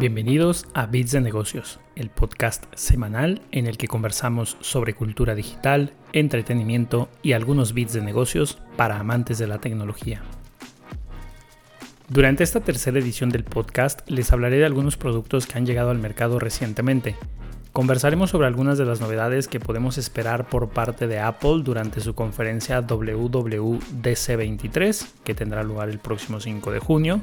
Bienvenidos a Bits de Negocios, el podcast semanal en el que conversamos sobre cultura digital, entretenimiento y algunos bits de negocios para amantes de la tecnología. Durante esta tercera edición del podcast les hablaré de algunos productos que han llegado al mercado recientemente. Conversaremos sobre algunas de las novedades que podemos esperar por parte de Apple durante su conferencia WWDC23, que tendrá lugar el próximo 5 de junio.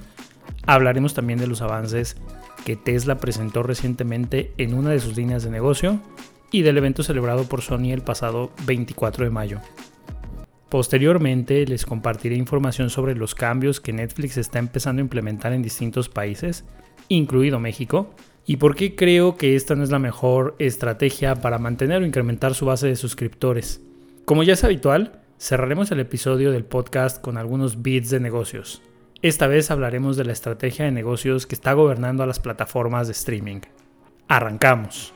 Hablaremos también de los avances que Tesla presentó recientemente en una de sus líneas de negocio y del evento celebrado por Sony el pasado 24 de mayo. Posteriormente les compartiré información sobre los cambios que Netflix está empezando a implementar en distintos países, incluido México, y por qué creo que esta no es la mejor estrategia para mantener o incrementar su base de suscriptores. Como ya es habitual, cerraremos el episodio del podcast con algunos bits de negocios. Esta vez hablaremos de la estrategia de negocios que está gobernando a las plataformas de streaming. Arrancamos.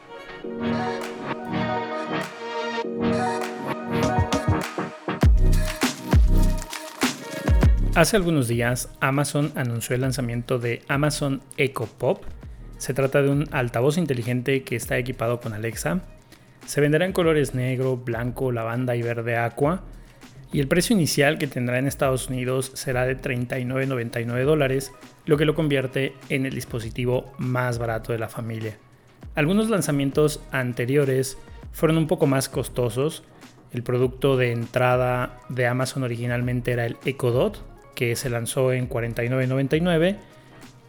Hace algunos días Amazon anunció el lanzamiento de Amazon Echo Pop. Se trata de un altavoz inteligente que está equipado con Alexa. Se venderá en colores negro, blanco, lavanda y verde aqua y el precio inicial que tendrá en Estados Unidos será de 39.99 dólares, lo que lo convierte en el dispositivo más barato de la familia. Algunos lanzamientos anteriores fueron un poco más costosos. El producto de entrada de Amazon originalmente era el Echo Dot, que se lanzó en 49.99,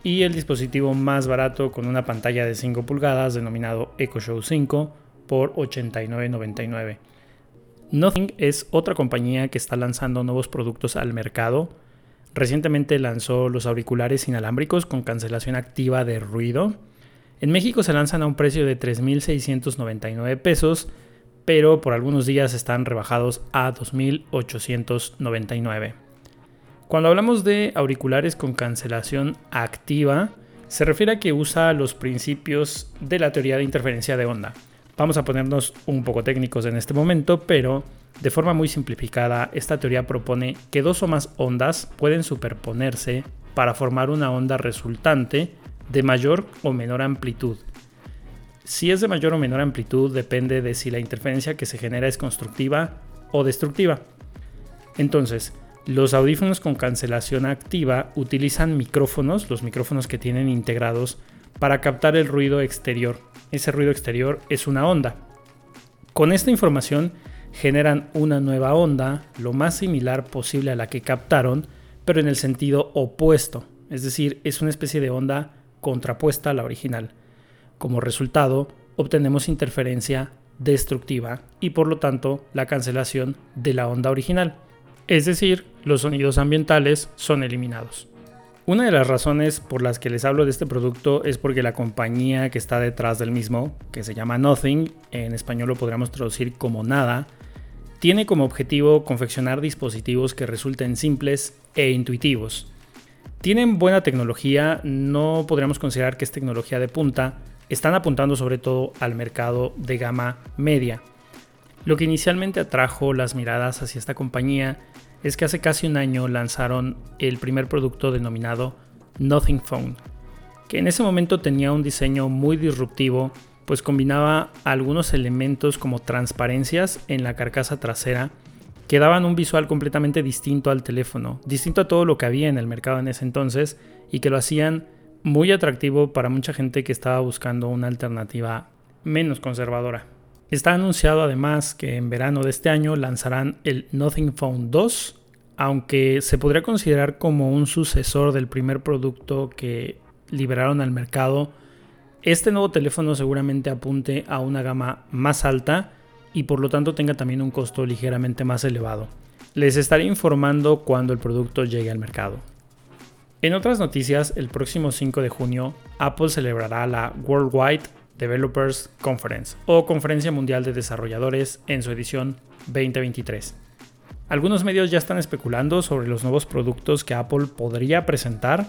y el dispositivo más barato con una pantalla de 5 pulgadas denominado Echo Show 5 por 89.99. Nothing es otra compañía que está lanzando nuevos productos al mercado. Recientemente lanzó los auriculares inalámbricos con cancelación activa de ruido. En México se lanzan a un precio de 3.699 pesos, pero por algunos días están rebajados a 2.899. Cuando hablamos de auriculares con cancelación activa, se refiere a que usa los principios de la teoría de interferencia de onda. Vamos a ponernos un poco técnicos en este momento, pero de forma muy simplificada, esta teoría propone que dos o más ondas pueden superponerse para formar una onda resultante de mayor o menor amplitud. Si es de mayor o menor amplitud depende de si la interferencia que se genera es constructiva o destructiva. Entonces, los audífonos con cancelación activa utilizan micrófonos, los micrófonos que tienen integrados, para captar el ruido exterior ese ruido exterior es una onda. Con esta información generan una nueva onda lo más similar posible a la que captaron, pero en el sentido opuesto, es decir, es una especie de onda contrapuesta a la original. Como resultado, obtenemos interferencia destructiva y por lo tanto la cancelación de la onda original, es decir, los sonidos ambientales son eliminados. Una de las razones por las que les hablo de este producto es porque la compañía que está detrás del mismo, que se llama Nothing, en español lo podríamos traducir como nada, tiene como objetivo confeccionar dispositivos que resulten simples e intuitivos. Tienen buena tecnología, no podríamos considerar que es tecnología de punta, están apuntando sobre todo al mercado de gama media. Lo que inicialmente atrajo las miradas hacia esta compañía es que hace casi un año lanzaron el primer producto denominado Nothing Phone, que en ese momento tenía un diseño muy disruptivo, pues combinaba algunos elementos como transparencias en la carcasa trasera que daban un visual completamente distinto al teléfono, distinto a todo lo que había en el mercado en ese entonces y que lo hacían muy atractivo para mucha gente que estaba buscando una alternativa menos conservadora. Está anunciado además que en verano de este año lanzarán el Nothing Phone 2, aunque se podría considerar como un sucesor del primer producto que liberaron al mercado. Este nuevo teléfono seguramente apunte a una gama más alta y por lo tanto tenga también un costo ligeramente más elevado. Les estaré informando cuando el producto llegue al mercado. En otras noticias, el próximo 5 de junio, Apple celebrará la Worldwide Developers Conference o Conferencia Mundial de Desarrolladores en su edición 2023. Algunos medios ya están especulando sobre los nuevos productos que Apple podría presentar.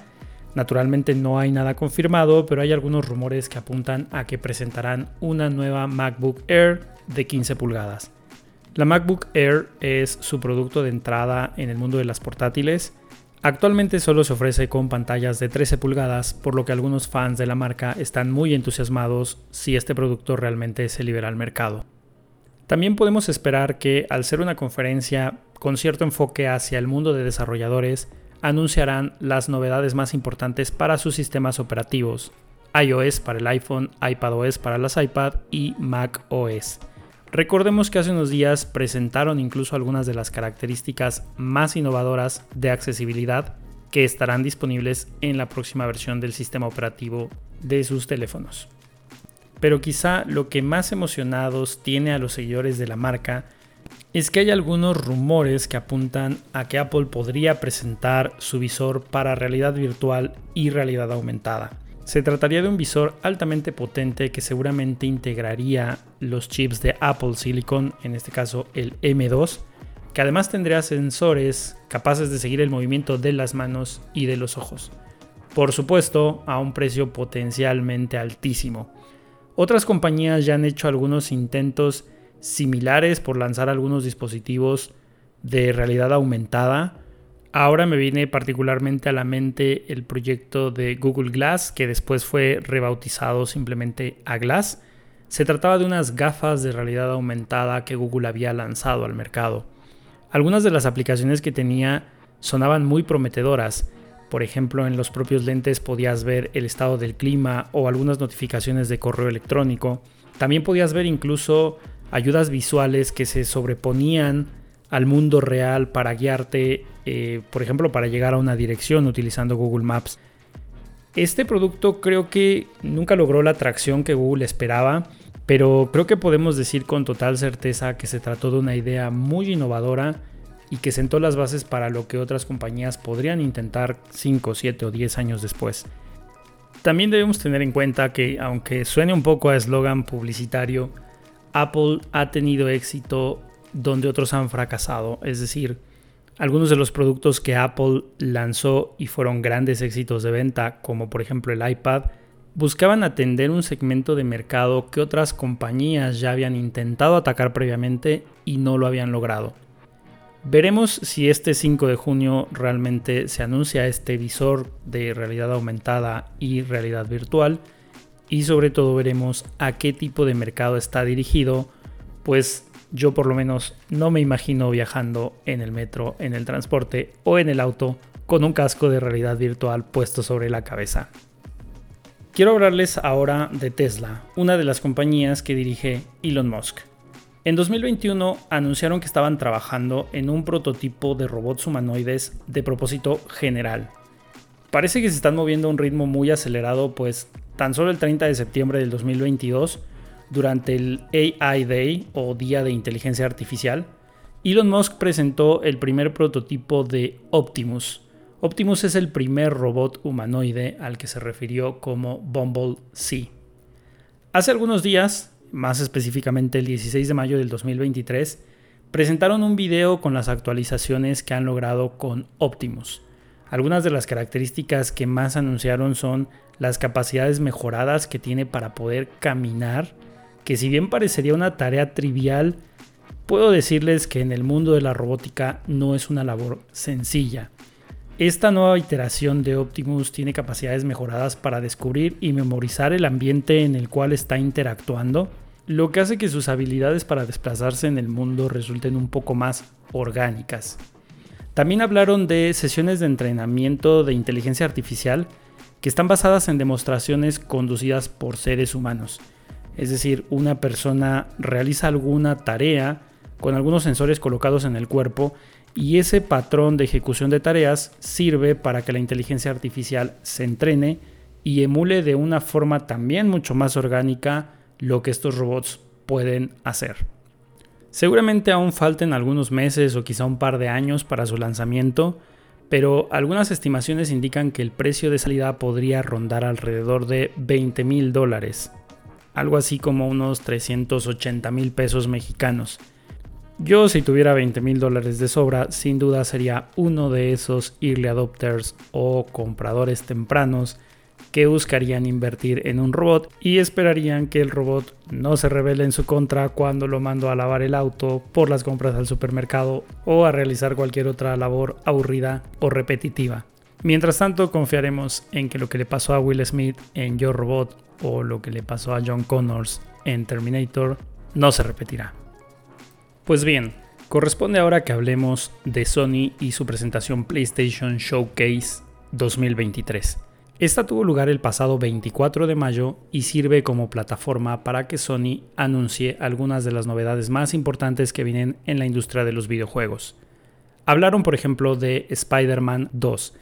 Naturalmente no hay nada confirmado, pero hay algunos rumores que apuntan a que presentarán una nueva MacBook Air de 15 pulgadas. La MacBook Air es su producto de entrada en el mundo de las portátiles. Actualmente solo se ofrece con pantallas de 13 pulgadas, por lo que algunos fans de la marca están muy entusiasmados si este producto realmente se libera al mercado. También podemos esperar que, al ser una conferencia con cierto enfoque hacia el mundo de desarrolladores, anunciarán las novedades más importantes para sus sistemas operativos, iOS para el iPhone, iPadOS para las iPad y macOS. Recordemos que hace unos días presentaron incluso algunas de las características más innovadoras de accesibilidad que estarán disponibles en la próxima versión del sistema operativo de sus teléfonos. Pero quizá lo que más emocionados tiene a los seguidores de la marca es que hay algunos rumores que apuntan a que Apple podría presentar su visor para realidad virtual y realidad aumentada. Se trataría de un visor altamente potente que seguramente integraría los chips de Apple Silicon, en este caso el M2, que además tendría sensores capaces de seguir el movimiento de las manos y de los ojos. Por supuesto, a un precio potencialmente altísimo. Otras compañías ya han hecho algunos intentos similares por lanzar algunos dispositivos de realidad aumentada, Ahora me viene particularmente a la mente el proyecto de Google Glass, que después fue rebautizado simplemente a Glass. Se trataba de unas gafas de realidad aumentada que Google había lanzado al mercado. Algunas de las aplicaciones que tenía sonaban muy prometedoras. Por ejemplo, en los propios lentes podías ver el estado del clima o algunas notificaciones de correo electrónico. También podías ver incluso ayudas visuales que se sobreponían al mundo real para guiarte, eh, por ejemplo, para llegar a una dirección utilizando Google Maps. Este producto creo que nunca logró la atracción que Google esperaba, pero creo que podemos decir con total certeza que se trató de una idea muy innovadora y que sentó las bases para lo que otras compañías podrían intentar 5, 7 o 10 años después. También debemos tener en cuenta que, aunque suene un poco a eslogan publicitario, Apple ha tenido éxito donde otros han fracasado. Es decir, algunos de los productos que Apple lanzó y fueron grandes éxitos de venta, como por ejemplo el iPad, buscaban atender un segmento de mercado que otras compañías ya habían intentado atacar previamente y no lo habían logrado. Veremos si este 5 de junio realmente se anuncia este visor de realidad aumentada y realidad virtual y sobre todo veremos a qué tipo de mercado está dirigido, pues yo por lo menos no me imagino viajando en el metro, en el transporte o en el auto con un casco de realidad virtual puesto sobre la cabeza. Quiero hablarles ahora de Tesla, una de las compañías que dirige Elon Musk. En 2021 anunciaron que estaban trabajando en un prototipo de robots humanoides de propósito general. Parece que se están moviendo a un ritmo muy acelerado, pues tan solo el 30 de septiembre del 2022 durante el AI Day o Día de Inteligencia Artificial, Elon Musk presentó el primer prototipo de Optimus. Optimus es el primer robot humanoide al que se refirió como Bumble C. Hace algunos días, más específicamente el 16 de mayo del 2023, presentaron un video con las actualizaciones que han logrado con Optimus. Algunas de las características que más anunciaron son las capacidades mejoradas que tiene para poder caminar que si bien parecería una tarea trivial, puedo decirles que en el mundo de la robótica no es una labor sencilla. Esta nueva iteración de Optimus tiene capacidades mejoradas para descubrir y memorizar el ambiente en el cual está interactuando, lo que hace que sus habilidades para desplazarse en el mundo resulten un poco más orgánicas. También hablaron de sesiones de entrenamiento de inteligencia artificial que están basadas en demostraciones conducidas por seres humanos es decir, una persona realiza alguna tarea con algunos sensores colocados en el cuerpo y ese patrón de ejecución de tareas sirve para que la inteligencia artificial se entrene y emule de una forma también mucho más orgánica lo que estos robots pueden hacer. Seguramente aún falten algunos meses o quizá un par de años para su lanzamiento, pero algunas estimaciones indican que el precio de salida podría rondar alrededor de 20 mil dólares algo así como unos 380 mil pesos mexicanos. Yo si tuviera 20 mil dólares de sobra, sin duda sería uno de esos early adopters o compradores tempranos que buscarían invertir en un robot y esperarían que el robot no se revele en su contra cuando lo mando a lavar el auto por las compras al supermercado o a realizar cualquier otra labor aburrida o repetitiva. Mientras tanto, confiaremos en que lo que le pasó a Will Smith en Yo Robot o lo que le pasó a John Connors en Terminator no se repetirá. Pues bien, corresponde ahora que hablemos de Sony y su presentación PlayStation Showcase 2023. Esta tuvo lugar el pasado 24 de mayo y sirve como plataforma para que Sony anuncie algunas de las novedades más importantes que vienen en la industria de los videojuegos. Hablaron por ejemplo de Spider-Man 2,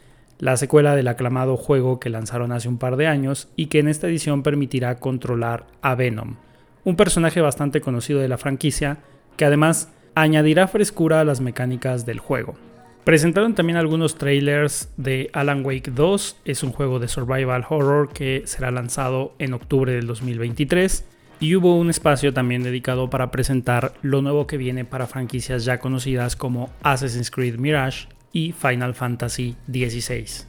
la secuela del aclamado juego que lanzaron hace un par de años y que en esta edición permitirá controlar a Venom, un personaje bastante conocido de la franquicia que además añadirá frescura a las mecánicas del juego. Presentaron también algunos trailers de Alan Wake 2, es un juego de survival horror que será lanzado en octubre del 2023 y hubo un espacio también dedicado para presentar lo nuevo que viene para franquicias ya conocidas como Assassin's Creed Mirage y Final Fantasy XVI.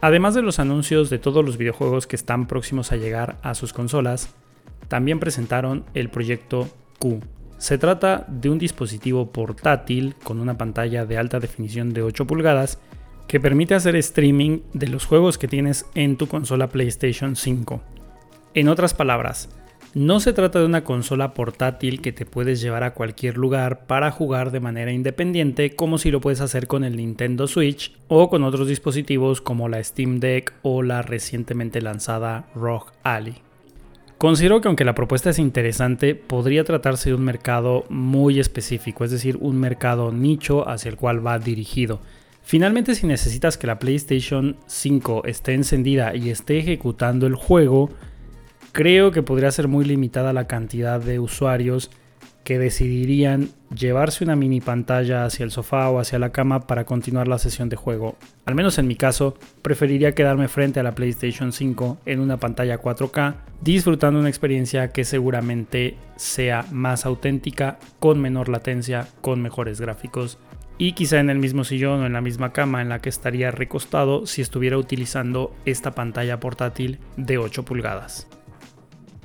Además de los anuncios de todos los videojuegos que están próximos a llegar a sus consolas, también presentaron el proyecto Q, se trata de un dispositivo portátil con una pantalla de alta definición de 8 pulgadas que permite hacer streaming de los juegos que tienes en tu consola PlayStation 5. En otras palabras, no se trata de una consola portátil que te puedes llevar a cualquier lugar para jugar de manera independiente como si lo puedes hacer con el Nintendo Switch o con otros dispositivos como la Steam Deck o la recientemente lanzada ROG Ally. Considero que aunque la propuesta es interesante, podría tratarse de un mercado muy específico, es decir, un mercado nicho hacia el cual va dirigido. Finalmente, si necesitas que la PlayStation 5 esté encendida y esté ejecutando el juego, creo que podría ser muy limitada la cantidad de usuarios que decidirían llevarse una mini pantalla hacia el sofá o hacia la cama para continuar la sesión de juego. Al menos en mi caso, preferiría quedarme frente a la PlayStation 5 en una pantalla 4K, disfrutando una experiencia que seguramente sea más auténtica, con menor latencia, con mejores gráficos y quizá en el mismo sillón o en la misma cama en la que estaría recostado si estuviera utilizando esta pantalla portátil de 8 pulgadas.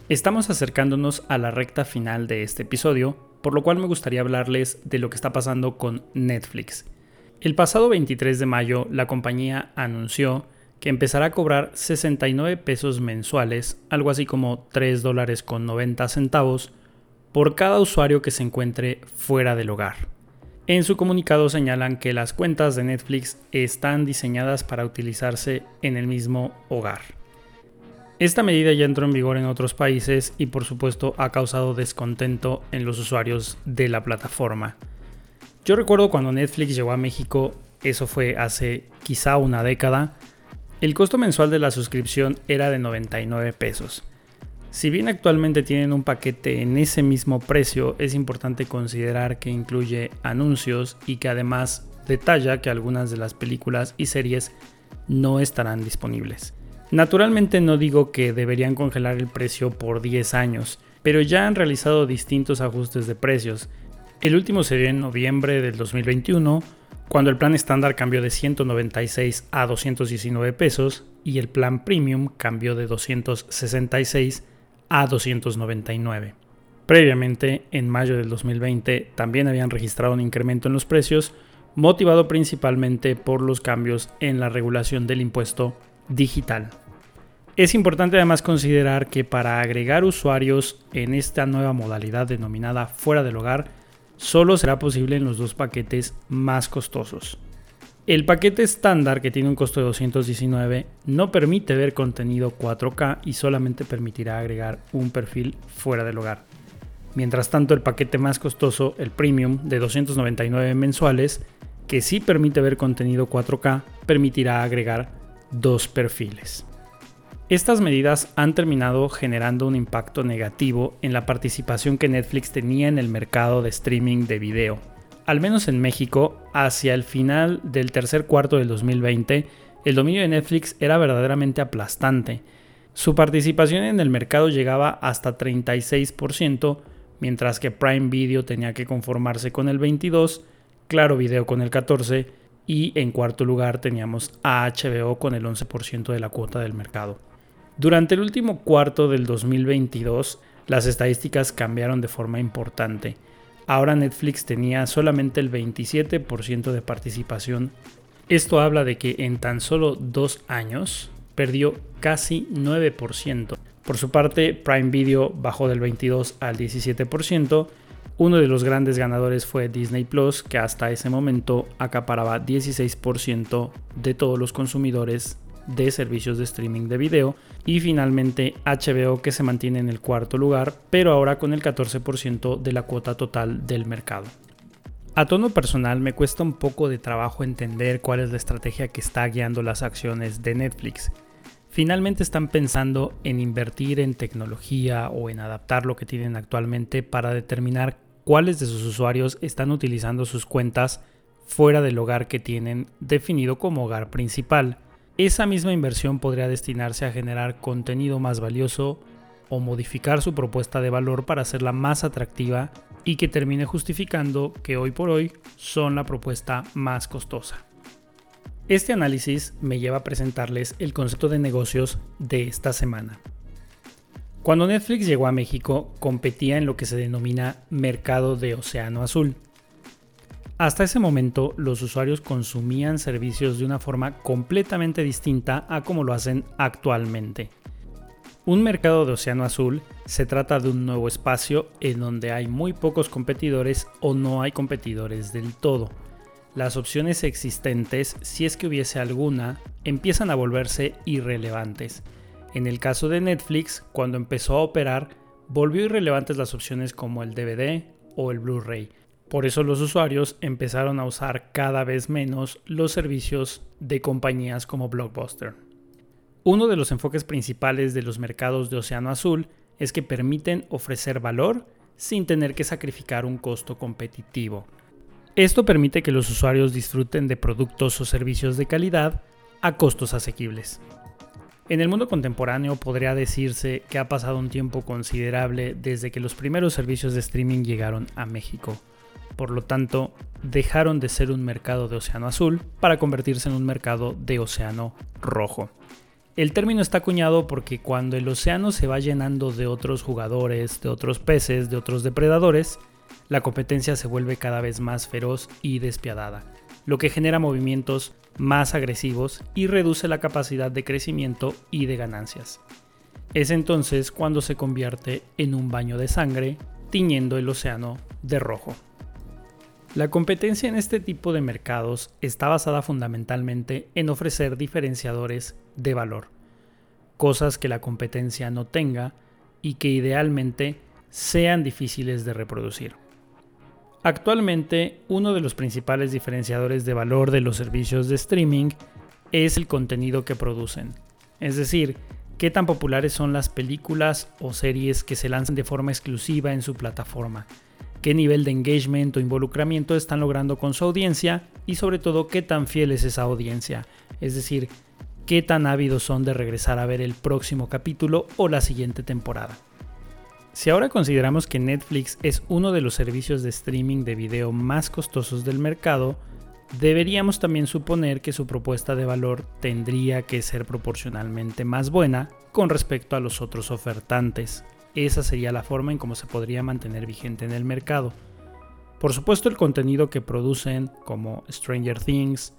Estamos acercándonos a la recta final de este episodio, por lo cual me gustaría hablarles de lo que está pasando con Netflix. El pasado 23 de mayo la compañía anunció que empezará a cobrar 69 pesos mensuales, algo así como 3 dólares con 90 centavos, por cada usuario que se encuentre fuera del hogar. En su comunicado señalan que las cuentas de Netflix están diseñadas para utilizarse en el mismo hogar. Esta medida ya entró en vigor en otros países y por supuesto ha causado descontento en los usuarios de la plataforma. Yo recuerdo cuando Netflix llegó a México, eso fue hace quizá una década, el costo mensual de la suscripción era de 99 pesos. Si bien actualmente tienen un paquete en ese mismo precio, es importante considerar que incluye anuncios y que además detalla que algunas de las películas y series no estarán disponibles. Naturalmente no digo que deberían congelar el precio por 10 años, pero ya han realizado distintos ajustes de precios. El último se dio en noviembre del 2021, cuando el plan estándar cambió de 196 a 219 pesos y el plan premium cambió de 266 a 299. Previamente, en mayo del 2020, también habían registrado un incremento en los precios, motivado principalmente por los cambios en la regulación del impuesto digital. Es importante además considerar que para agregar usuarios en esta nueva modalidad denominada fuera del hogar, solo será posible en los dos paquetes más costosos. El paquete estándar, que tiene un costo de 219, no permite ver contenido 4K y solamente permitirá agregar un perfil fuera del hogar. Mientras tanto, el paquete más costoso, el Premium, de 299 mensuales, que sí permite ver contenido 4K, permitirá agregar dos perfiles. Estas medidas han terminado generando un impacto negativo en la participación que Netflix tenía en el mercado de streaming de video. Al menos en México, hacia el final del tercer cuarto del 2020, el dominio de Netflix era verdaderamente aplastante. Su participación en el mercado llegaba hasta 36%, mientras que Prime Video tenía que conformarse con el 22%, Claro Video con el 14% y en cuarto lugar teníamos a HBO con el 11% de la cuota del mercado. Durante el último cuarto del 2022, las estadísticas cambiaron de forma importante. Ahora Netflix tenía solamente el 27% de participación. Esto habla de que en tan solo dos años perdió casi 9%. Por su parte, Prime Video bajó del 22 al 17%. Uno de los grandes ganadores fue Disney Plus, que hasta ese momento acaparaba 16% de todos los consumidores de servicios de streaming de video. Y finalmente HBO que se mantiene en el cuarto lugar, pero ahora con el 14% de la cuota total del mercado. A tono personal me cuesta un poco de trabajo entender cuál es la estrategia que está guiando las acciones de Netflix. Finalmente están pensando en invertir en tecnología o en adaptar lo que tienen actualmente para determinar cuáles de sus usuarios están utilizando sus cuentas fuera del hogar que tienen definido como hogar principal. Esa misma inversión podría destinarse a generar contenido más valioso o modificar su propuesta de valor para hacerla más atractiva y que termine justificando que hoy por hoy son la propuesta más costosa. Este análisis me lleva a presentarles el concepto de negocios de esta semana. Cuando Netflix llegó a México, competía en lo que se denomina mercado de océano azul. Hasta ese momento, los usuarios consumían servicios de una forma completamente distinta a como lo hacen actualmente. Un mercado de océano azul se trata de un nuevo espacio en donde hay muy pocos competidores o no hay competidores del todo. Las opciones existentes, si es que hubiese alguna, empiezan a volverse irrelevantes en el caso de Netflix, cuando empezó a operar, volvió irrelevantes las opciones como el DVD o el Blu-ray. Por eso los usuarios empezaron a usar cada vez menos los servicios de compañías como Blockbuster. Uno de los enfoques principales de los mercados de Océano Azul es que permiten ofrecer valor sin tener que sacrificar un costo competitivo. Esto permite que los usuarios disfruten de productos o servicios de calidad a costos asequibles. En el mundo contemporáneo podría decirse que ha pasado un tiempo considerable desde que los primeros servicios de streaming llegaron a México. Por lo tanto, dejaron de ser un mercado de océano azul para convertirse en un mercado de océano rojo. El término está acuñado porque cuando el océano se va llenando de otros jugadores, de otros peces, de otros depredadores, la competencia se vuelve cada vez más feroz y despiadada, lo que genera movimientos más agresivos y reduce la capacidad de crecimiento y de ganancias. Es entonces cuando se convierte en un baño de sangre, tiñendo el océano de rojo. La competencia en este tipo de mercados está basada fundamentalmente en ofrecer diferenciadores de valor, cosas que la competencia no tenga y que idealmente sean difíciles de reproducir. Actualmente, uno de los principales diferenciadores de valor de los servicios de streaming es el contenido que producen. Es decir, qué tan populares son las películas o series que se lanzan de forma exclusiva en su plataforma, qué nivel de engagement o involucramiento están logrando con su audiencia y sobre todo qué tan fiel es esa audiencia, es decir, qué tan ávidos son de regresar a ver el próximo capítulo o la siguiente temporada. Si ahora consideramos que Netflix es uno de los servicios de streaming de video más costosos del mercado, deberíamos también suponer que su propuesta de valor tendría que ser proporcionalmente más buena con respecto a los otros ofertantes. Esa sería la forma en cómo se podría mantener vigente en el mercado. Por supuesto el contenido que producen, como Stranger Things,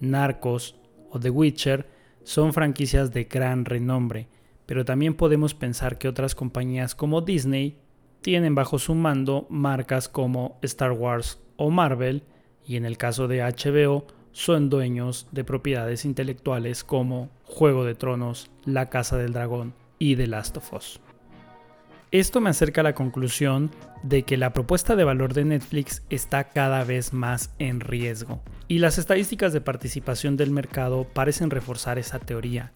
Narcos o The Witcher, son franquicias de gran renombre, pero también podemos pensar que otras compañías como Disney tienen bajo su mando marcas como Star Wars o Marvel y en el caso de HBO son dueños de propiedades intelectuales como Juego de Tronos, La Casa del Dragón y The Last of Us. Esto me acerca a la conclusión de que la propuesta de valor de Netflix está cada vez más en riesgo, y las estadísticas de participación del mercado parecen reforzar esa teoría.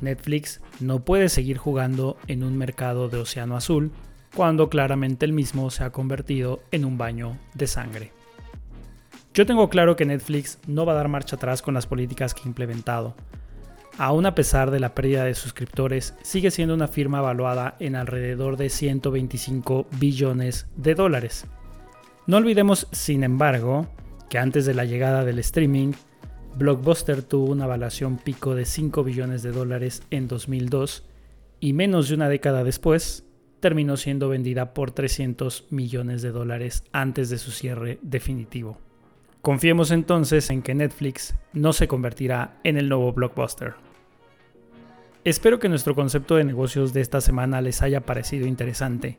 Netflix no puede seguir jugando en un mercado de océano azul cuando claramente el mismo se ha convertido en un baño de sangre. Yo tengo claro que Netflix no va a dar marcha atrás con las políticas que ha implementado. Aún a pesar de la pérdida de suscriptores, sigue siendo una firma evaluada en alrededor de 125 billones de dólares. No olvidemos, sin embargo, que antes de la llegada del streaming, Blockbuster tuvo una evaluación pico de 5 billones de dólares en 2002 y menos de una década después terminó siendo vendida por 300 millones de dólares antes de su cierre definitivo. Confiemos entonces en que Netflix no se convertirá en el nuevo blockbuster. Espero que nuestro concepto de negocios de esta semana les haya parecido interesante.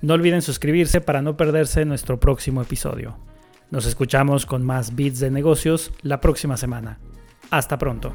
No olviden suscribirse para no perderse nuestro próximo episodio. Nos escuchamos con más bits de negocios la próxima semana. Hasta pronto.